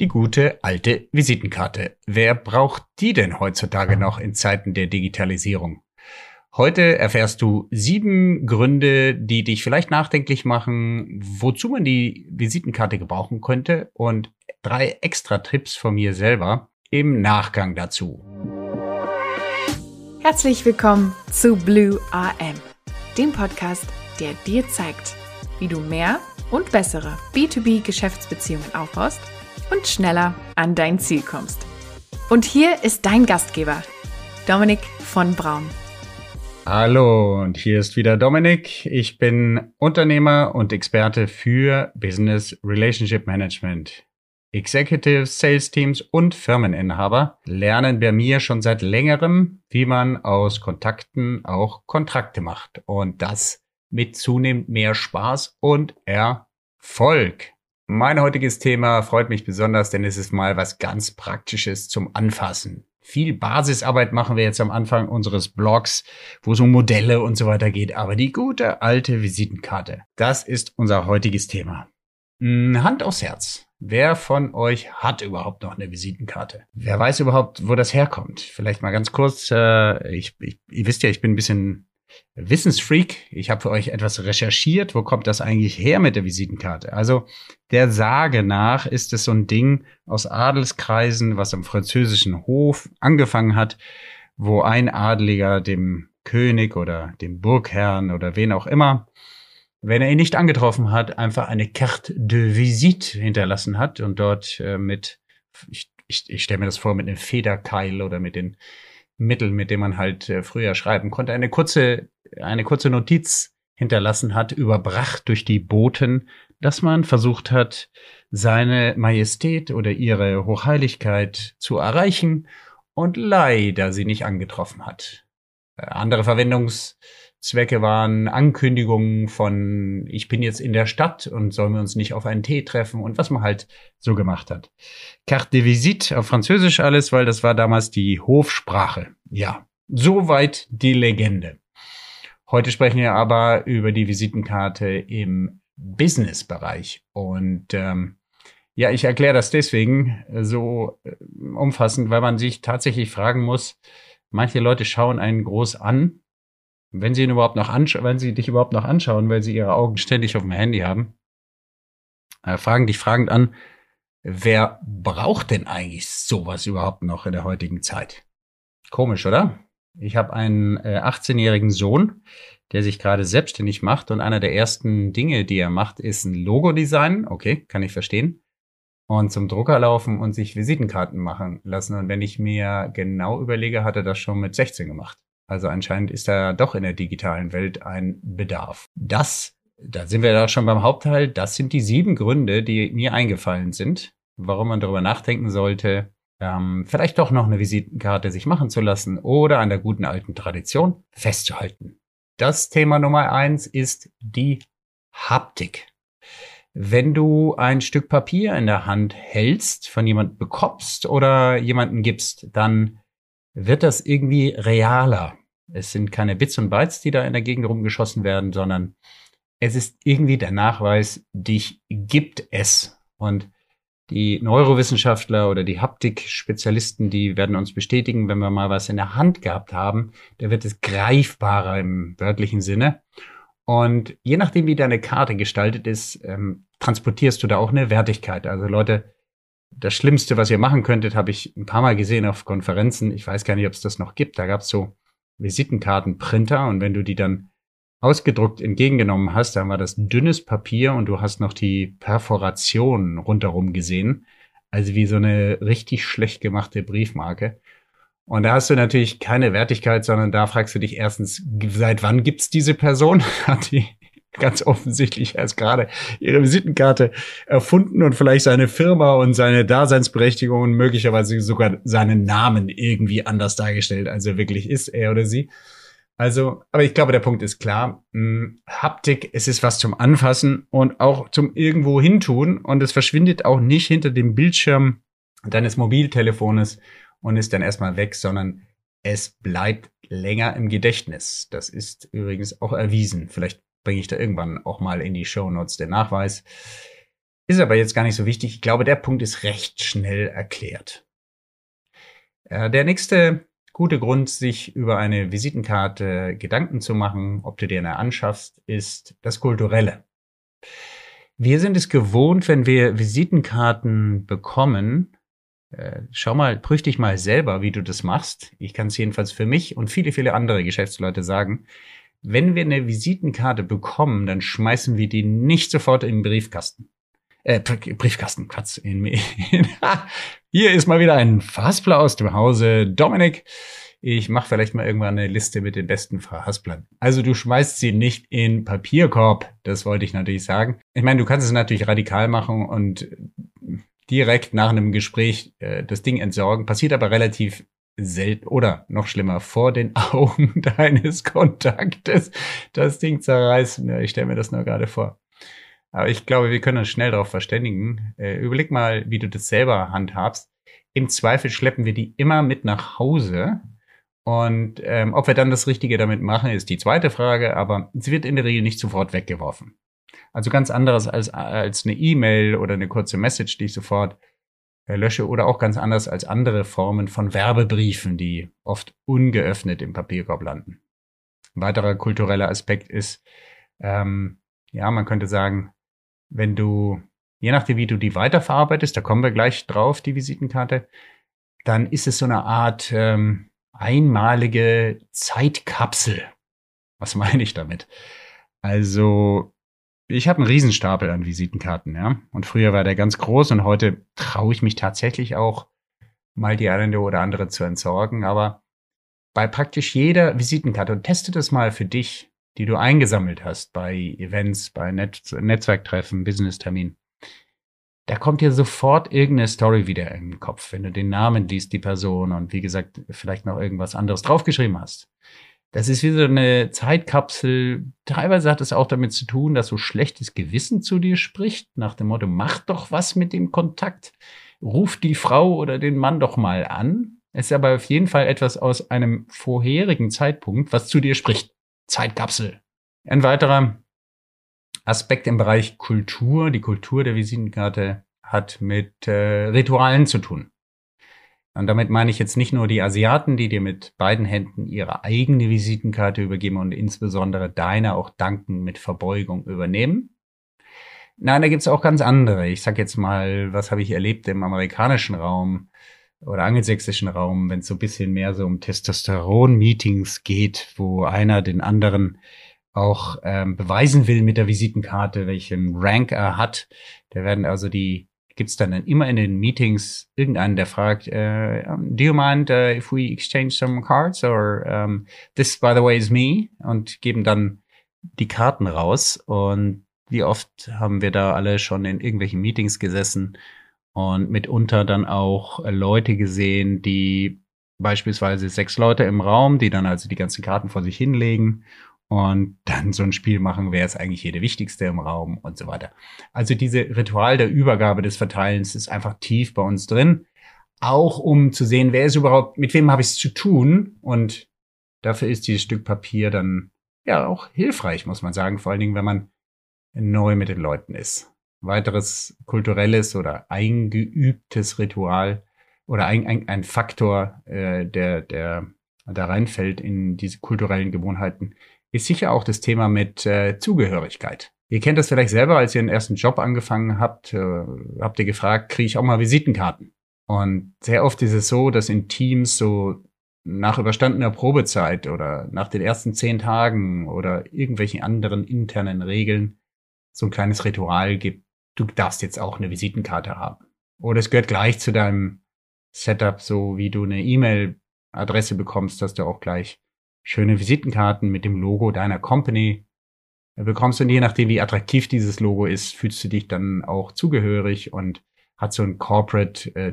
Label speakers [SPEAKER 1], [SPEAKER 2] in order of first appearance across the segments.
[SPEAKER 1] Die gute alte Visitenkarte. Wer braucht die denn heutzutage noch in Zeiten der Digitalisierung? Heute erfährst du sieben Gründe, die dich vielleicht nachdenklich machen, wozu man die Visitenkarte gebrauchen könnte und drei extra Tipps von mir selber im Nachgang dazu.
[SPEAKER 2] Herzlich willkommen zu Blue AM, dem Podcast, der dir zeigt, wie du mehr und bessere B2B-Geschäftsbeziehungen aufbaust und schneller an dein Ziel kommst. Und hier ist dein Gastgeber, Dominik von Braun.
[SPEAKER 1] Hallo, und hier ist wieder Dominik. Ich bin Unternehmer und Experte für Business Relationship Management. Executive Sales Teams und Firmeninhaber lernen bei mir schon seit längerem, wie man aus Kontakten auch Kontrakte macht. Und das mit zunehmend mehr Spaß und Erfolg. Mein heutiges Thema freut mich besonders, denn es ist mal was ganz Praktisches zum Anfassen. Viel Basisarbeit machen wir jetzt am Anfang unseres Blogs, wo es um Modelle und so weiter geht. Aber die gute alte Visitenkarte, das ist unser heutiges Thema. Hm, Hand aufs Herz. Wer von euch hat überhaupt noch eine Visitenkarte? Wer weiß überhaupt, wo das herkommt? Vielleicht mal ganz kurz. Äh, ich, ich, ihr wisst ja, ich bin ein bisschen Wissensfreak. Ich habe für euch etwas recherchiert. Wo kommt das eigentlich her mit der Visitenkarte? Also der Sage nach ist es so ein Ding aus Adelskreisen, was am französischen Hof angefangen hat, wo ein Adeliger dem König oder dem Burgherrn oder wen auch immer, wenn er ihn nicht angetroffen hat, einfach eine Carte de Visite hinterlassen hat und dort äh, mit, ich, ich, ich stelle mir das vor, mit einem Federkeil oder mit den Mittel, mit dem man halt äh, früher schreiben konnte, eine kurze, eine kurze Notiz hinterlassen hat, überbracht durch die Boten, dass man versucht hat, seine Majestät oder ihre Hochheiligkeit zu erreichen und leider sie nicht angetroffen hat. Äh, andere Verwendungs Zwecke waren Ankündigungen von, ich bin jetzt in der Stadt und sollen wir uns nicht auf einen Tee treffen und was man halt so gemacht hat. Carte de visite auf Französisch alles, weil das war damals die Hofsprache. Ja, soweit die Legende. Heute sprechen wir aber über die Visitenkarte im Business-Bereich und ähm, ja, ich erkläre das deswegen so äh, umfassend, weil man sich tatsächlich fragen muss, manche Leute schauen einen groß an wenn sie ihn überhaupt noch anschauen, wenn sie dich überhaupt noch anschauen, weil sie ihre Augen ständig auf dem Handy haben, äh, fragen dich fragend an, wer braucht denn eigentlich sowas überhaupt noch in der heutigen Zeit? Komisch, oder? Ich habe einen äh, 18-jährigen Sohn, der sich gerade selbstständig macht und einer der ersten Dinge, die er macht, ist ein Logo-Design. Okay, kann ich verstehen. Und zum Drucker laufen und sich Visitenkarten machen lassen. Und wenn ich mir genau überlege, hat er das schon mit 16 gemacht. Also anscheinend ist da doch in der digitalen Welt ein Bedarf. Das, da sind wir da schon beim Hauptteil, das sind die sieben Gründe, die mir eingefallen sind, warum man darüber nachdenken sollte, ähm, vielleicht doch noch eine Visitenkarte sich machen zu lassen oder an der guten alten Tradition festzuhalten. Das Thema Nummer eins ist die Haptik. Wenn du ein Stück Papier in der Hand hältst, von jemand bekommst oder jemanden gibst, dann wird das irgendwie realer. Es sind keine Bits und Bytes, die da in der Gegend rumgeschossen werden, sondern es ist irgendwie der Nachweis, dich gibt es. Und die Neurowissenschaftler oder die Haptik-Spezialisten, die werden uns bestätigen, wenn wir mal was in der Hand gehabt haben, da wird es greifbarer im wörtlichen Sinne. Und je nachdem, wie deine Karte gestaltet ist, ähm, transportierst du da auch eine Wertigkeit. Also Leute, das Schlimmste, was ihr machen könntet, habe ich ein paar Mal gesehen auf Konferenzen. Ich weiß gar nicht, ob es das noch gibt. Da gab es so Visitenkartenprinter und wenn du die dann ausgedruckt entgegengenommen hast, dann war das dünnes Papier und du hast noch die Perforation rundherum gesehen. Also wie so eine richtig schlecht gemachte Briefmarke. Und da hast du natürlich keine Wertigkeit, sondern da fragst du dich erstens, seit wann gibt's diese Person? Hat die ganz offensichtlich erst gerade ihre Visitenkarte erfunden und vielleicht seine Firma und seine Daseinsberechtigung und möglicherweise sogar seinen Namen irgendwie anders dargestellt, als er wirklich ist, er oder sie. Also, aber ich glaube, der Punkt ist klar. Hm, Haptik, es ist was zum Anfassen und auch zum irgendwo hintun und es verschwindet auch nicht hinter dem Bildschirm deines Mobiltelefones und ist dann erstmal weg, sondern es bleibt länger im Gedächtnis. Das ist übrigens auch erwiesen. Vielleicht bringe ich da irgendwann auch mal in die Show Notes den Nachweis. Ist aber jetzt gar nicht so wichtig. Ich glaube, der Punkt ist recht schnell erklärt. Äh, der nächste gute Grund, sich über eine Visitenkarte Gedanken zu machen, ob du dir eine anschaffst, ist das Kulturelle. Wir sind es gewohnt, wenn wir Visitenkarten bekommen, äh, schau mal, prüf dich mal selber, wie du das machst. Ich kann es jedenfalls für mich und viele, viele andere Geschäftsleute sagen. Wenn wir eine Visitenkarte bekommen, dann schmeißen wir die nicht sofort in den Briefkasten. Äh, Briefkasten, Quatsch. In, in, hier ist mal wieder ein Fassbler aus dem Hause. Dominik, ich mache vielleicht mal irgendwann eine Liste mit den besten Verhasplern. Also du schmeißt sie nicht in Papierkorb, das wollte ich natürlich sagen. Ich meine, du kannst es natürlich radikal machen und direkt nach einem Gespräch äh, das Ding entsorgen, passiert aber relativ selten oder noch schlimmer vor den Augen deines Kontaktes das Ding zerreißen. Ja, ich stelle mir das nur gerade vor. Aber ich glaube, wir können uns schnell darauf verständigen. Äh, überleg mal, wie du das selber handhabst. Im Zweifel schleppen wir die immer mit nach Hause. Und ähm, ob wir dann das Richtige damit machen, ist die zweite Frage, aber sie wird in der Regel nicht sofort weggeworfen. Also ganz anderes als, als eine E-Mail oder eine kurze Message, die ich sofort lösche oder auch ganz anders als andere Formen von Werbebriefen, die oft ungeöffnet im Papierkorb landen. Ein weiterer kultureller Aspekt ist, ähm, ja, man könnte sagen, wenn du, je nachdem, wie du die weiterverarbeitest, da kommen wir gleich drauf, die Visitenkarte, dann ist es so eine Art ähm, einmalige Zeitkapsel. Was meine ich damit? Also ich habe einen Riesenstapel an Visitenkarten, ja. Und früher war der ganz groß und heute traue ich mich tatsächlich auch mal die eine oder andere zu entsorgen. Aber bei praktisch jeder Visitenkarte und teste das mal für dich, die du eingesammelt hast bei Events, bei Netz Netzwerktreffen, Business-Termin. Da kommt dir sofort irgendeine Story wieder in den Kopf, wenn du den Namen liest, die Person und wie gesagt, vielleicht noch irgendwas anderes draufgeschrieben hast. Das ist wie so eine Zeitkapsel. Teilweise hat es auch damit zu tun, dass so schlechtes Gewissen zu dir spricht, nach dem Motto, mach doch was mit dem Kontakt. Ruf die Frau oder den Mann doch mal an. Es ist aber auf jeden Fall etwas aus einem vorherigen Zeitpunkt, was zu dir spricht. Zeitkapsel. Ein weiterer Aspekt im Bereich Kultur, die Kultur der Visitenkarte hat mit äh, Ritualen zu tun. Und damit meine ich jetzt nicht nur die Asiaten, die dir mit beiden Händen ihre eigene Visitenkarte übergeben und insbesondere deine auch danken mit Verbeugung übernehmen. Nein, da gibt's auch ganz andere. Ich sag jetzt mal, was habe ich erlebt im amerikanischen Raum oder angelsächsischen Raum, wenn es so ein bisschen mehr so um Testosteron-Meetings geht, wo einer den anderen auch ähm, beweisen will mit der Visitenkarte, welchen Rank er hat. Da werden also die gibt es dann immer in den Meetings irgendeinen, der fragt, uh, do you mind uh, if we exchange some cards or um, this, by the way, is me? Und geben dann die Karten raus. Und wie oft haben wir da alle schon in irgendwelchen Meetings gesessen und mitunter dann auch Leute gesehen, die beispielsweise sechs Leute im Raum, die dann also die ganzen Karten vor sich hinlegen und dann so ein Spiel machen, wer ist eigentlich hier der Wichtigste im Raum und so weiter. Also diese Ritual der Übergabe des Verteilens ist einfach tief bei uns drin, auch um zu sehen, wer ist überhaupt, mit wem habe ich es zu tun und dafür ist dieses Stück Papier dann ja auch hilfreich, muss man sagen, vor allen Dingen, wenn man neu mit den Leuten ist. Weiteres kulturelles oder eingeübtes Ritual oder ein, ein, ein Faktor, äh, der, der da reinfällt in diese kulturellen Gewohnheiten, ist sicher auch das Thema mit äh, Zugehörigkeit. Ihr kennt das vielleicht selber, als ihr den ersten Job angefangen habt, äh, habt ihr gefragt, kriege ich auch mal Visitenkarten? Und sehr oft ist es so, dass in Teams so nach überstandener Probezeit oder nach den ersten zehn Tagen oder irgendwelchen anderen internen Regeln so ein kleines Ritual gibt. Du darfst jetzt auch eine Visitenkarte haben. Oder es gehört gleich zu deinem Setup, so wie du eine E-Mail-Adresse bekommst, dass du auch gleich schöne Visitenkarten mit dem Logo deiner Company bekommst. Und je nachdem, wie attraktiv dieses Logo ist, fühlst du dich dann auch zugehörig und hat so einen Corporate äh,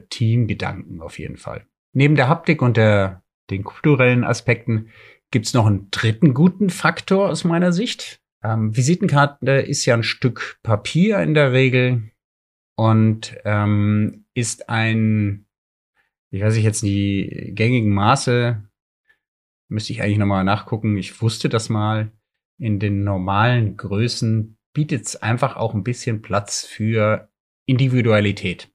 [SPEAKER 1] auf jeden Fall. Neben der Haptik und der, den kulturellen Aspekten gibt's noch einen dritten guten Faktor aus meiner Sicht. Ähm, Visitenkarte ist ja ein Stück Papier in der Regel und ähm, ist ein, ich weiß nicht jetzt die gängigen Maße Müsste ich eigentlich nochmal nachgucken. Ich wusste das mal. In den normalen Größen bietet es einfach auch ein bisschen Platz für Individualität.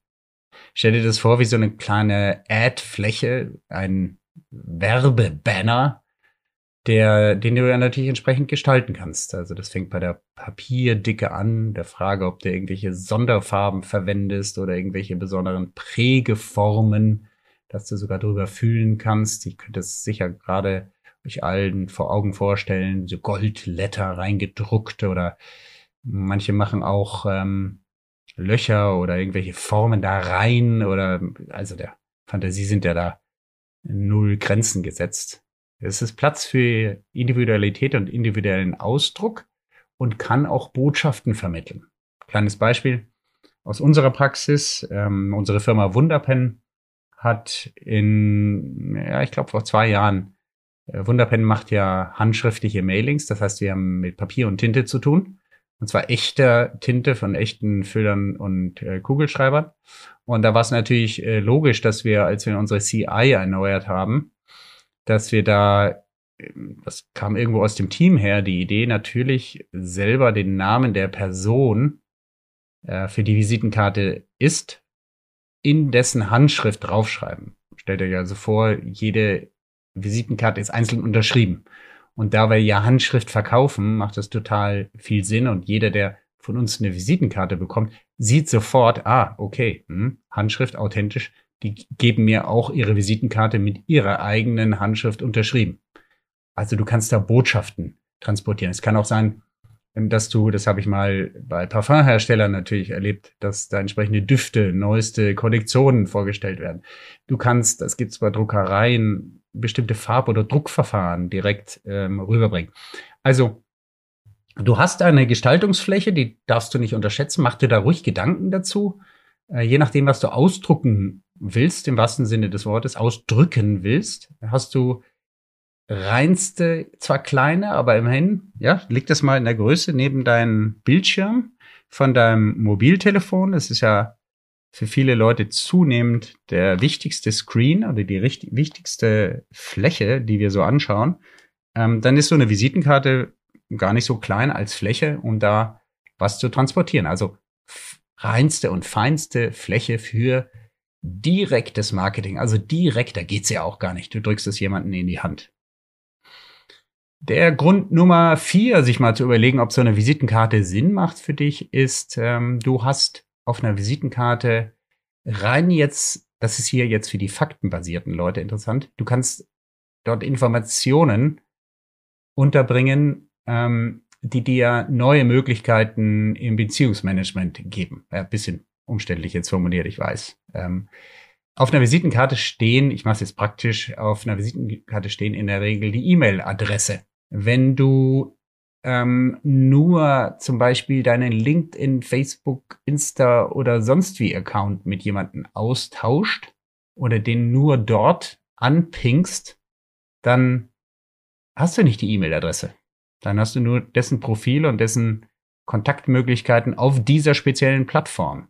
[SPEAKER 1] Stell dir das vor wie so eine kleine Ad-Fläche, ein Werbebanner, der, den du ja natürlich entsprechend gestalten kannst. Also das fängt bei der Papierdicke an, der Frage, ob du irgendwelche Sonderfarben verwendest oder irgendwelche besonderen Prägeformen, dass du sogar drüber fühlen kannst. Ich könnte es sicher gerade euch allen vor Augen vorstellen, so Goldletter reingedruckt oder manche machen auch ähm, Löcher oder irgendwelche Formen da rein oder also der Fantasie sind ja da null Grenzen gesetzt. Es ist Platz für Individualität und individuellen Ausdruck und kann auch Botschaften vermitteln. Kleines Beispiel aus unserer Praxis. Ähm, unsere Firma Wunderpen hat in, ja, ich glaube vor zwei Jahren, äh, Wunderpen macht ja handschriftliche Mailings. Das heißt, wir haben mit Papier und Tinte zu tun. Und zwar echter Tinte von echten Füllern und äh, Kugelschreibern. Und da war es natürlich äh, logisch, dass wir, als wir unsere CI erneuert haben, dass wir da, ähm, das kam irgendwo aus dem Team her, die Idee natürlich selber den Namen der Person äh, für die Visitenkarte ist, in dessen Handschrift draufschreiben. Stellt euch also vor, jede Visitenkarte ist einzeln unterschrieben. Und da wir ja Handschrift verkaufen, macht das total viel Sinn. Und jeder, der von uns eine Visitenkarte bekommt, sieht sofort, ah, okay, hm, Handschrift authentisch, die geben mir auch ihre Visitenkarte mit ihrer eigenen Handschrift unterschrieben. Also du kannst da Botschaften transportieren. Es kann auch sein, dass du, das habe ich mal bei Parfumherstellern natürlich erlebt, dass da entsprechende Düfte, neueste Kollektionen vorgestellt werden. Du kannst, das gibt's bei Druckereien, bestimmte Farb- oder Druckverfahren direkt ähm, rüberbringen. Also du hast eine Gestaltungsfläche, die darfst du nicht unterschätzen. Mach dir da ruhig Gedanken dazu. Äh, je nachdem, was du ausdrucken willst, im wahrsten Sinne des Wortes, ausdrücken willst, hast du reinste, zwar kleine, aber immerhin, ja, leg das mal in der Größe neben deinem Bildschirm von deinem Mobiltelefon. Das ist ja für viele Leute zunehmend der wichtigste Screen oder die wichtigste Fläche, die wir so anschauen, ähm, dann ist so eine Visitenkarte gar nicht so klein als Fläche, um da was zu transportieren. Also reinste und feinste Fläche für direktes Marketing. Also direkt, da geht's ja auch gar nicht. Du drückst es jemanden in die Hand. Der Grund Nummer vier, sich mal zu überlegen, ob so eine Visitenkarte Sinn macht für dich, ist, ähm, du hast auf einer Visitenkarte rein jetzt, das ist hier jetzt für die faktenbasierten Leute interessant, du kannst dort Informationen unterbringen, ähm, die dir neue Möglichkeiten im Beziehungsmanagement geben. Ja, bisschen umständlich jetzt formuliert, ich weiß. Ähm, auf einer Visitenkarte stehen, ich mache es jetzt praktisch, auf einer Visitenkarte stehen in der Regel die E-Mail-Adresse. Wenn du ähm, nur zum Beispiel deinen LinkedIn, Facebook, Insta oder sonst wie Account mit jemandem austauscht oder den nur dort anpingst, dann hast du nicht die E-Mail-Adresse. Dann hast du nur dessen Profil und dessen Kontaktmöglichkeiten auf dieser speziellen Plattform.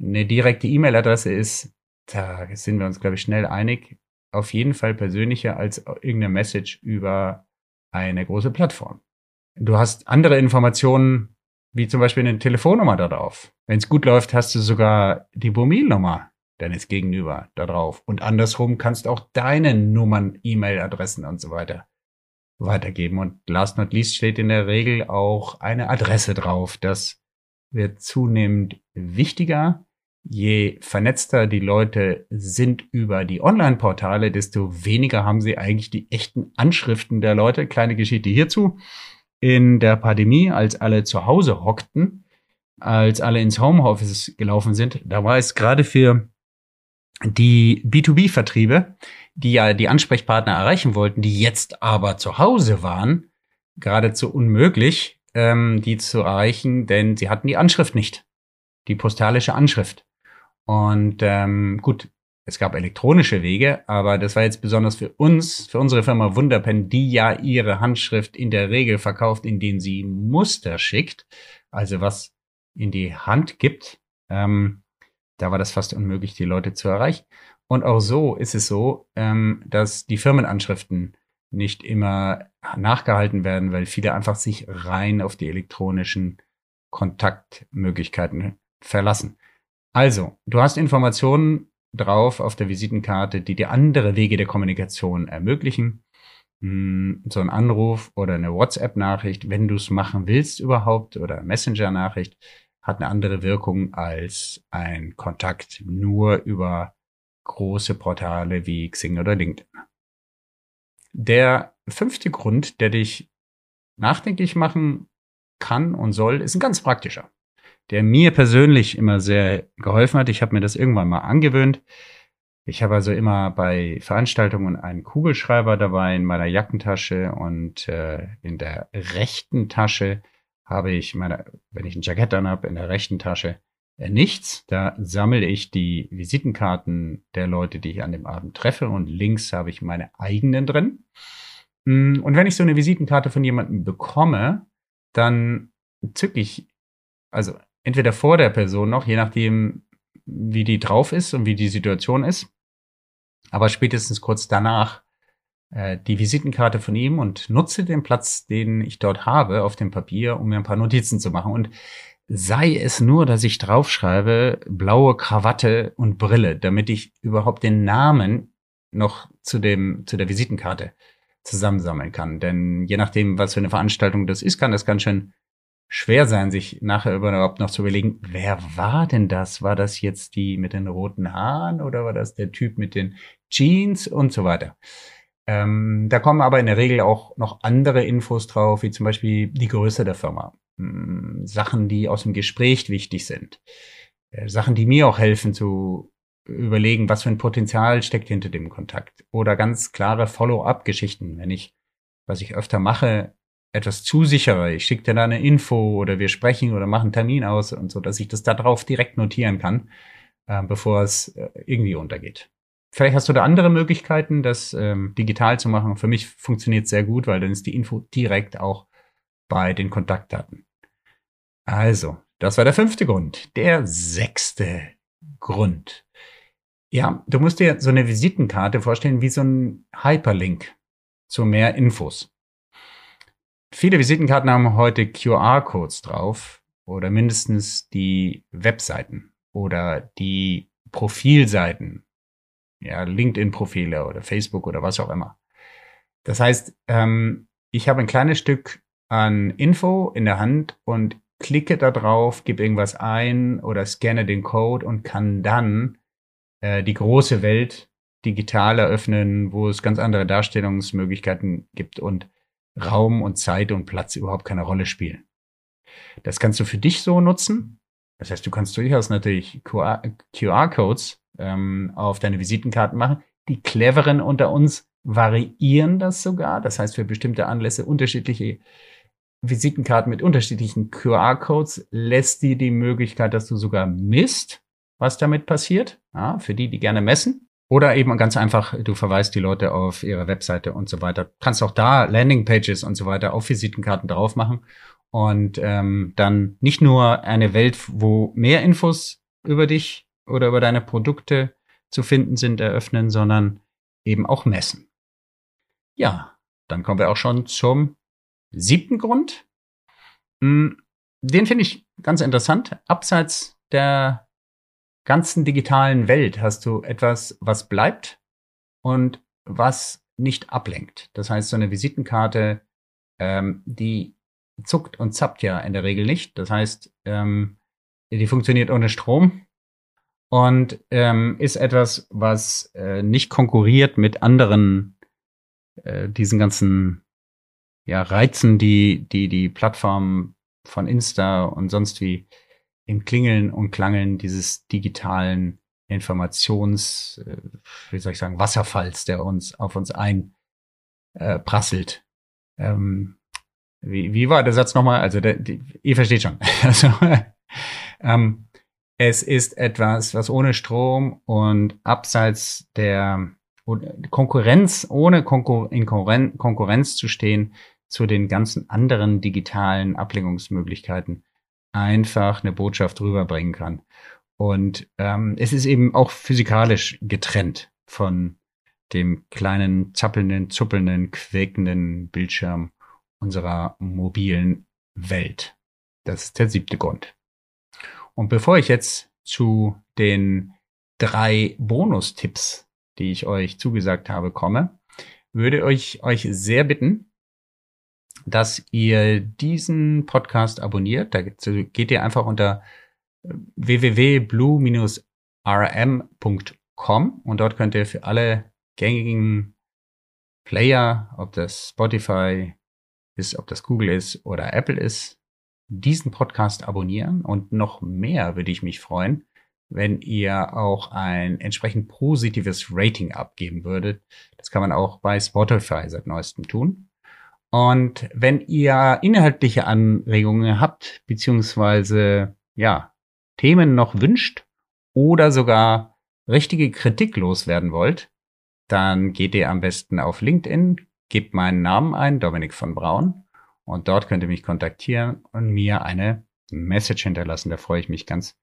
[SPEAKER 1] Eine direkte E-Mail-Adresse ist, da sind wir uns, glaube ich, schnell einig, auf jeden Fall persönlicher als irgendeine Message über eine große Plattform. Du hast andere Informationen, wie zum Beispiel eine Telefonnummer da drauf. Wenn es gut läuft, hast du sogar die Mobilnummer deines Gegenüber da drauf. Und andersrum kannst auch deine Nummern, E-Mail-Adressen und so weiter weitergeben. Und last not least steht in der Regel auch eine Adresse drauf. Das wird zunehmend wichtiger. Je vernetzter die Leute sind über die Online-Portale, desto weniger haben sie eigentlich die echten Anschriften der Leute. Kleine Geschichte hierzu. In der Pandemie, als alle zu Hause hockten, als alle ins Homeoffice gelaufen sind, da war es gerade für die B2B-Vertriebe, die ja die Ansprechpartner erreichen wollten, die jetzt aber zu Hause waren, geradezu unmöglich, ähm, die zu erreichen, denn sie hatten die Anschrift nicht. Die postalische Anschrift. Und ähm, gut, es gab elektronische Wege, aber das war jetzt besonders für uns, für unsere Firma Wunderpen, die ja ihre Handschrift in der Regel verkauft, indem sie Muster schickt, also was in die Hand gibt. Ähm, da war das fast unmöglich, die Leute zu erreichen. Und auch so ist es so, ähm, dass die Firmenanschriften nicht immer nachgehalten werden, weil viele einfach sich rein auf die elektronischen Kontaktmöglichkeiten verlassen. Also, du hast Informationen drauf auf der Visitenkarte, die dir andere Wege der Kommunikation ermöglichen. Hm, so ein Anruf oder eine WhatsApp-Nachricht, wenn du es machen willst überhaupt, oder Messenger-Nachricht, hat eine andere Wirkung als ein Kontakt nur über große Portale wie Xing oder LinkedIn. Der fünfte Grund, der dich nachdenklich machen kann und soll, ist ein ganz praktischer, der mir persönlich immer sehr geholfen hat. Ich habe mir das irgendwann mal angewöhnt. Ich habe also immer bei Veranstaltungen einen Kugelschreiber dabei in meiner Jackentasche und äh, in der rechten Tasche habe ich meine, wenn ich ein Jackett an habe, in der rechten Tasche äh, nichts. Da sammle ich die Visitenkarten der Leute, die ich an dem Abend treffe und links habe ich meine eigenen drin. Mm, und wenn ich so eine Visitenkarte von jemandem bekomme, dann zücke ich, also entweder vor der Person noch, je nachdem, wie die drauf ist und wie die Situation ist, aber spätestens kurz danach äh, die Visitenkarte von ihm und nutze den Platz, den ich dort habe auf dem Papier, um mir ein paar Notizen zu machen. Und sei es nur, dass ich draufschreibe, blaue Krawatte und Brille, damit ich überhaupt den Namen noch zu dem, zu der Visitenkarte zusammensammeln kann. Denn je nachdem, was für eine Veranstaltung das ist, kann das ganz schön schwer sein, sich nachher überhaupt noch zu überlegen, wer war denn das? War das jetzt die mit den roten Haaren oder war das der Typ mit den Jeans und so weiter? Ähm, da kommen aber in der Regel auch noch andere Infos drauf, wie zum Beispiel die Größe der Firma. Hm, Sachen, die aus dem Gespräch wichtig sind. Äh, Sachen, die mir auch helfen zu überlegen, was für ein Potenzial steckt hinter dem Kontakt. Oder ganz klare Follow-up-Geschichten. Wenn ich, was ich öfter mache, etwas zusichere, ich schicke dir da eine Info oder wir sprechen oder machen einen Termin aus und so, dass ich das da drauf direkt notieren kann, äh, bevor es äh, irgendwie untergeht. Vielleicht hast du da andere Möglichkeiten, das ähm, digital zu machen. Für mich funktioniert sehr gut, weil dann ist die Info direkt auch bei den Kontaktdaten. Also, das war der fünfte Grund. Der sechste Grund. Ja, du musst dir so eine Visitenkarte vorstellen wie so ein Hyperlink zu mehr Infos. Viele Visitenkarten haben heute QR-Codes drauf oder mindestens die Webseiten oder die Profilseiten, ja, LinkedIn-Profile oder Facebook oder was auch immer. Das heißt, ähm, ich habe ein kleines Stück an Info in der Hand und klicke da drauf, gebe irgendwas ein oder scanne den Code und kann dann äh, die große Welt digital eröffnen, wo es ganz andere Darstellungsmöglichkeiten gibt und Raum und Zeit und Platz überhaupt keine Rolle spielen. Das kannst du für dich so nutzen. Das heißt, du kannst durchaus natürlich QR-Codes ähm, auf deine Visitenkarten machen. Die cleveren unter uns variieren das sogar. Das heißt, für bestimmte Anlässe unterschiedliche Visitenkarten mit unterschiedlichen QR-Codes lässt dir die Möglichkeit, dass du sogar misst, was damit passiert. Ja, für die, die gerne messen. Oder eben ganz einfach, du verweist die Leute auf ihre Webseite und so weiter. Kannst auch da Landingpages und so weiter auf Visitenkarten drauf machen und ähm, dann nicht nur eine Welt, wo mehr Infos über dich oder über deine Produkte zu finden sind, eröffnen, sondern eben auch messen. Ja, dann kommen wir auch schon zum siebten Grund. Hm, den finde ich ganz interessant. Abseits der ganzen digitalen Welt hast du etwas, was bleibt und was nicht ablenkt. Das heißt, so eine Visitenkarte, ähm, die zuckt und zappt ja in der Regel nicht. Das heißt, ähm, die funktioniert ohne Strom und ähm, ist etwas, was äh, nicht konkurriert mit anderen äh, diesen ganzen ja, Reizen, die die die Plattform von Insta und sonst wie im Klingeln und Klangeln dieses digitalen Informations, äh, wie soll ich sagen, Wasserfalls, der uns auf uns einprasselt. Äh, ähm, wie, wie war der Satz nochmal? Also, der, die, ihr versteht schon. Also, ähm, es ist etwas, was ohne Strom und abseits der Konkurrenz, ohne Konkur in Konkurrenz zu stehen zu den ganzen anderen digitalen Ablenkungsmöglichkeiten einfach eine Botschaft rüberbringen kann. Und ähm, es ist eben auch physikalisch getrennt von dem kleinen, zappelnden, zuppelnden, quäkenden Bildschirm unserer mobilen Welt. Das ist der siebte Grund. Und bevor ich jetzt zu den drei Bonustipps, die ich euch zugesagt habe, komme, würde ich euch sehr bitten, dass ihr diesen Podcast abonniert. Da geht ihr einfach unter www.blue-rm.com und dort könnt ihr für alle gängigen Player, ob das Spotify ist, ob das Google ist oder Apple ist, diesen Podcast abonnieren und noch mehr würde ich mich freuen, wenn ihr auch ein entsprechend positives Rating abgeben würdet. Das kann man auch bei Spotify seit neuestem tun. Und wenn ihr inhaltliche Anregungen habt, beziehungsweise, ja, Themen noch wünscht oder sogar richtige Kritik loswerden wollt, dann geht ihr am besten auf LinkedIn, gebt meinen Namen ein, Dominik von Braun, und dort könnt ihr mich kontaktieren und mir eine Message hinterlassen. Da freue ich mich ganz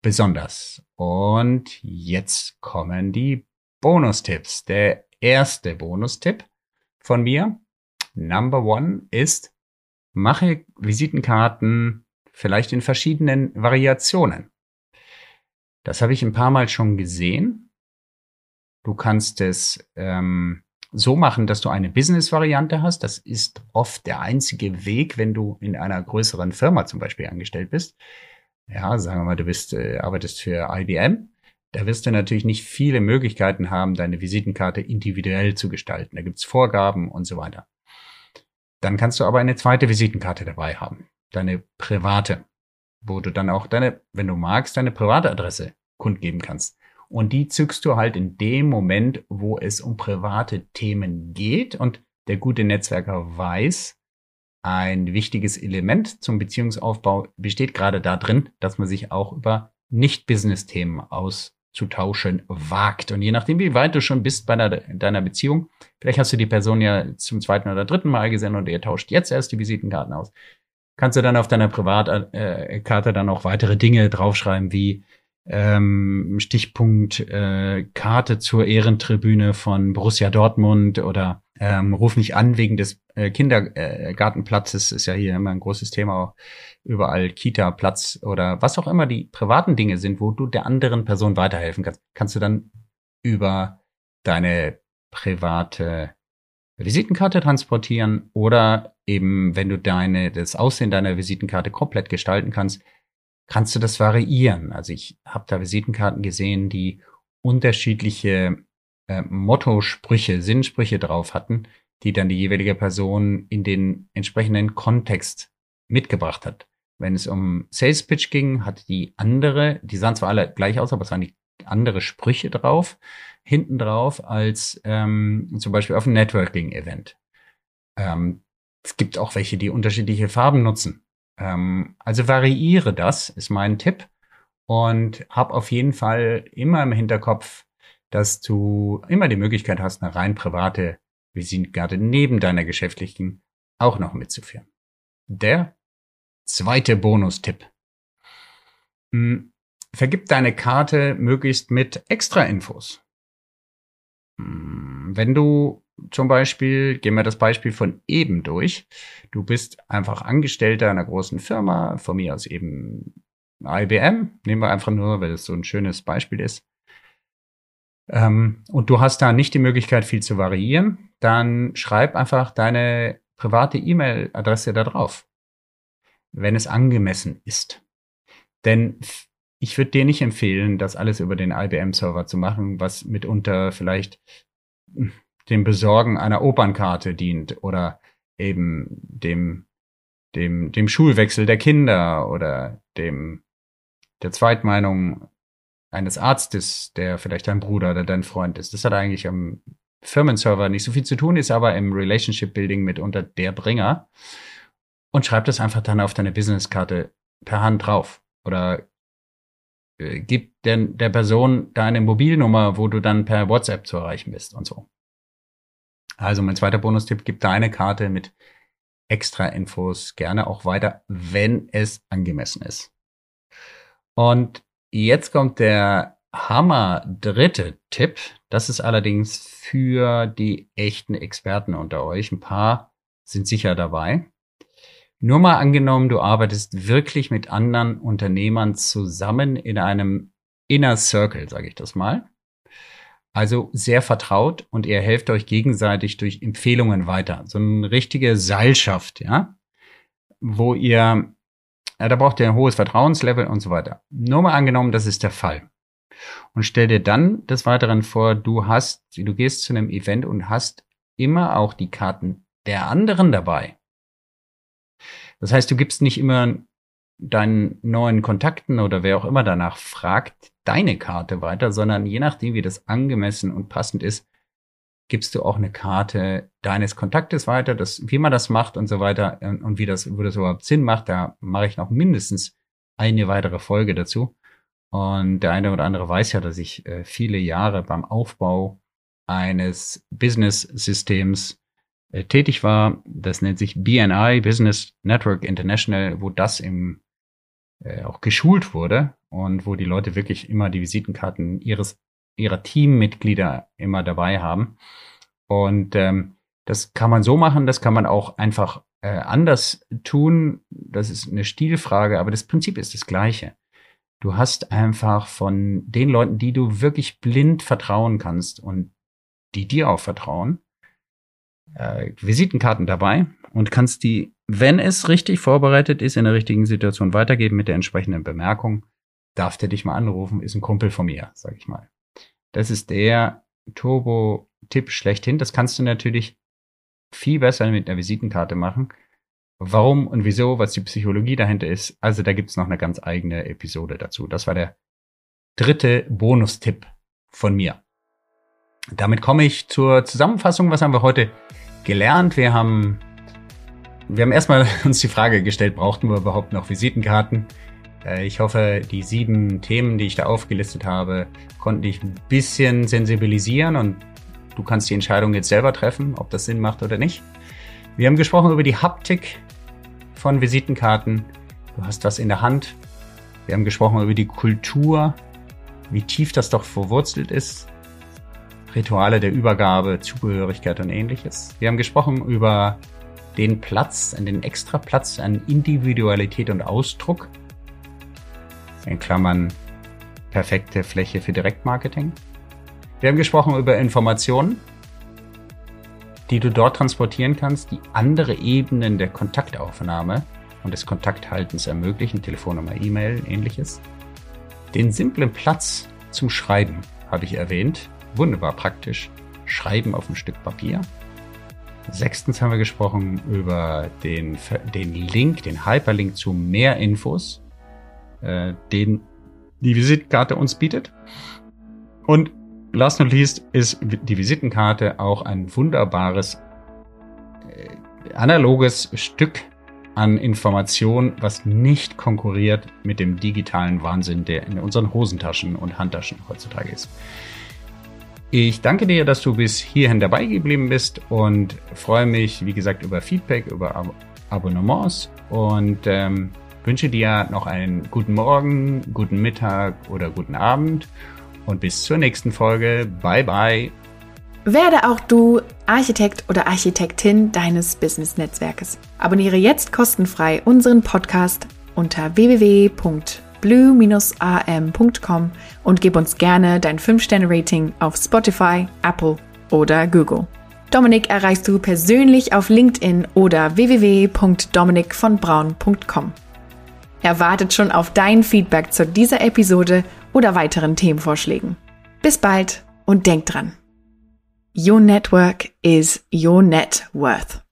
[SPEAKER 1] besonders. Und jetzt kommen die Bonustipps. Der erste Bonustipp von mir, Number One, ist, mache Visitenkarten vielleicht in verschiedenen Variationen. Das habe ich ein paar Mal schon gesehen. Du kannst es ähm, so machen, dass du eine Business-Variante hast. Das ist oft der einzige Weg, wenn du in einer größeren Firma zum Beispiel angestellt bist. Ja, sagen wir mal, du bist, äh, arbeitest für IBM. Da wirst du natürlich nicht viele Möglichkeiten haben, deine Visitenkarte individuell zu gestalten. Da gibt's Vorgaben und so weiter. Dann kannst du aber eine zweite Visitenkarte dabei haben. Deine private, wo du dann auch deine, wenn du magst, deine private Adresse kundgeben kannst. Und die zückst du halt in dem Moment, wo es um private Themen geht. Und der gute Netzwerker weiß, ein wichtiges Element zum Beziehungsaufbau besteht gerade darin, dass man sich auch über Nicht-Business-Themen auszutauschen wagt. Und je nachdem, wie weit du schon bist bei deiner, deiner Beziehung, vielleicht hast du die Person ja zum zweiten oder dritten Mal gesehen und ihr tauscht jetzt erst die Visitenkarten aus, kannst du dann auf deiner Privatkarte dann auch weitere Dinge draufschreiben, wie ähm, Stichpunkt äh, Karte zur Ehrentribüne von Borussia Dortmund oder ähm, ruf mich an wegen des äh, Kindergartenplatzes, ist ja hier immer ein großes Thema, auch überall Kita-Platz oder was auch immer die privaten Dinge sind, wo du der anderen Person weiterhelfen kannst, kannst du dann über deine private Visitenkarte transportieren oder eben, wenn du deine, das Aussehen deiner Visitenkarte komplett gestalten kannst, kannst du das variieren. Also ich habe da Visitenkarten gesehen, die unterschiedliche äh, Motto-Sprüche, Sinnsprüche drauf hatten, die dann die jeweilige Person in den entsprechenden Kontext mitgebracht hat. Wenn es um Sales Pitch ging, hatte die andere, die sahen zwar alle gleich aus, aber es waren die andere Sprüche drauf, hinten drauf, als ähm, zum Beispiel auf einem Networking-Event. Ähm, es gibt auch welche, die unterschiedliche Farben nutzen. Ähm, also variiere das, ist mein Tipp. Und hab auf jeden Fall immer im Hinterkopf, dass du immer die Möglichkeit hast, eine rein private Visitenkarte neben deiner geschäftlichen auch noch mitzuführen. Der zweite Bonustipp. Hm, vergib deine Karte möglichst mit extra Infos. Hm, wenn du zum Beispiel, gehen wir das Beispiel von eben durch. Du bist einfach Angestellter einer großen Firma, von mir aus eben IBM, nehmen wir einfach nur, weil es so ein schönes Beispiel ist. Ähm, und du hast da nicht die Möglichkeit, viel zu variieren, dann schreib einfach deine private E-Mail-Adresse da drauf, wenn es angemessen ist. Denn ich würde dir nicht empfehlen, das alles über den IBM-Server zu machen, was mitunter vielleicht dem Besorgen einer Opernkarte dient oder eben dem, dem, dem Schulwechsel der Kinder oder dem, der Zweitmeinung eines Arztes, der vielleicht dein Bruder oder dein Freund ist. Das hat eigentlich am Firmenserver nicht so viel zu tun, ist aber im Relationship Building mitunter der Bringer. Und schreib das einfach dann auf deine Businesskarte per Hand drauf. Oder äh, gib der, der Person deine Mobilnummer, wo du dann per WhatsApp zu erreichen bist und so. Also mein zweiter Bonustipp, gib deine Karte mit extra Infos gerne auch weiter, wenn es angemessen ist. Und jetzt kommt der Hammer dritte Tipp. Das ist allerdings für die echten Experten unter euch. Ein paar sind sicher dabei. Nur mal angenommen, du arbeitest wirklich mit anderen Unternehmern zusammen in einem Inner Circle, sage ich das mal. Also sehr vertraut und ihr helft euch gegenseitig durch Empfehlungen weiter. So eine richtige Seilschaft, ja, wo ihr, ja, da braucht ihr ein hohes Vertrauenslevel und so weiter. Nur mal angenommen, das ist der Fall. Und stell dir dann des Weiteren vor, du hast, du gehst zu einem Event und hast immer auch die Karten der anderen dabei. Das heißt, du gibst nicht immer deinen neuen Kontakten oder wer auch immer danach fragt, deine Karte weiter, sondern je nachdem, wie das angemessen und passend ist, gibst du auch eine Karte deines Kontaktes weiter, das, wie man das macht und so weiter und wie das, wo das überhaupt Sinn macht. Da mache ich noch mindestens eine weitere Folge dazu. Und der eine oder andere weiß ja, dass ich äh, viele Jahre beim Aufbau eines Business-Systems äh, tätig war. Das nennt sich BNI, Business Network International, wo das im äh, auch geschult wurde und wo die Leute wirklich immer die Visitenkarten ihres ihrer Teammitglieder immer dabei haben. Und ähm, das kann man so machen, das kann man auch einfach äh, anders tun. Das ist eine Stilfrage, aber das Prinzip ist das gleiche. Du hast einfach von den Leuten, die du wirklich blind vertrauen kannst und die dir auch vertrauen, äh, Visitenkarten dabei und kannst die, wenn es richtig vorbereitet ist, in der richtigen Situation weitergeben mit der entsprechenden Bemerkung. Darf der dich mal anrufen, ist ein Kumpel von mir, sag ich mal. Das ist der Turbo-Tipp schlechthin. Das kannst du natürlich viel besser mit einer Visitenkarte machen. Warum und wieso, was die Psychologie dahinter ist. Also da gibt's noch eine ganz eigene Episode dazu. Das war der dritte Bonustipp von mir. Damit komme ich zur Zusammenfassung. Was haben wir heute gelernt? Wir haben, wir haben erstmal uns die Frage gestellt, brauchten wir überhaupt noch Visitenkarten? Äh, ich hoffe, die sieben Themen, die ich da aufgelistet habe, konnten dich ein bisschen sensibilisieren und du kannst die Entscheidung jetzt selber treffen, ob das Sinn macht oder nicht. Wir haben gesprochen über die Haptik von Visitenkarten. Du hast was in der Hand. Wir haben gesprochen über die Kultur, wie tief das doch verwurzelt ist Rituale der Übergabe, Zugehörigkeit und ähnliches. Wir haben gesprochen über den Platz, den extra Platz an Individualität und Ausdruck. In Klammern perfekte Fläche für Direktmarketing. Wir haben gesprochen über Informationen, die du dort transportieren kannst, die andere Ebenen der Kontaktaufnahme und des Kontakthaltens ermöglichen, Telefonnummer, E-Mail, ähnliches. Den simplen Platz zum Schreiben habe ich erwähnt, wunderbar praktisch. Schreiben auf ein Stück Papier. Sechstens haben wir gesprochen über den, den Link, den Hyperlink zu mehr Infos, äh, den die Visitenkarte uns bietet. Und last not least ist die Visitenkarte auch ein wunderbares äh, analoges Stück an Information, was nicht konkurriert mit dem digitalen Wahnsinn, der in unseren Hosentaschen und Handtaschen heutzutage ist. Ich danke dir, dass du bis hierhin dabei geblieben bist und freue mich, wie gesagt, über Feedback, über Ab Abonnements und ähm, wünsche dir noch einen guten Morgen, guten Mittag oder guten Abend und bis zur nächsten Folge. Bye bye.
[SPEAKER 2] Werde auch du Architekt oder Architektin deines Business-Netzwerkes. Abonniere jetzt kostenfrei unseren Podcast unter www blue-am.com und gib uns gerne dein 5-Sterne-Rating auf Spotify, Apple oder Google. Dominik erreichst du persönlich auf LinkedIn oder www.dominikvonbraun.com. Er wartet schon auf dein Feedback zu dieser Episode oder weiteren Themenvorschlägen. Bis bald und denk dran. Your network is your net worth.